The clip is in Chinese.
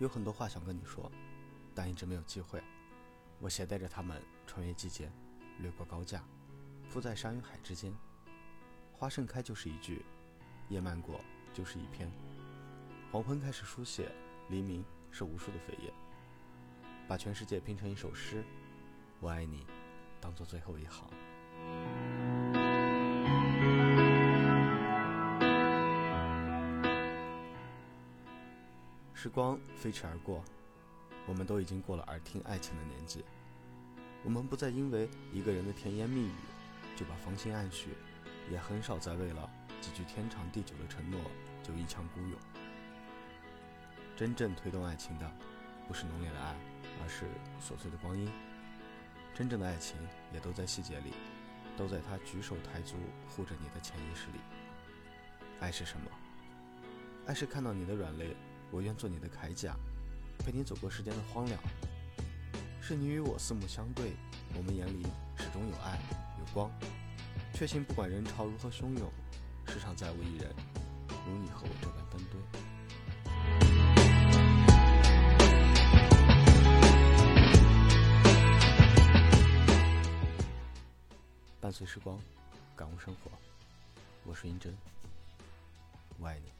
有很多话想跟你说，但一直没有机会。我携带着它们穿越季节，掠过高架，铺在山与海之间。花盛开就是一句，叶漫过就是一篇。黄昏开始书写，黎明是无数的扉页，把全世界拼成一首诗。我爱你，当做最后一行。时光飞驰而过，我们都已经过了耳听爱情的年纪。我们不再因为一个人的甜言蜜语就把芳心暗许，也很少再为了几句天长地久的承诺就一腔孤勇。真正推动爱情的，不是浓烈的爱，而是琐碎的光阴。真正的爱情也都在细节里，都在他举手抬足护着你的潜意识里。爱是什么？爱是看到你的软肋。我愿做你的铠甲，陪你走过世间的荒凉。是你与我四目相对，我们眼里始终有爱有光。确信不管人潮如何汹涌，世上再无一人如你和我这般登对。伴随时光，感悟生活。我是英真，我爱你。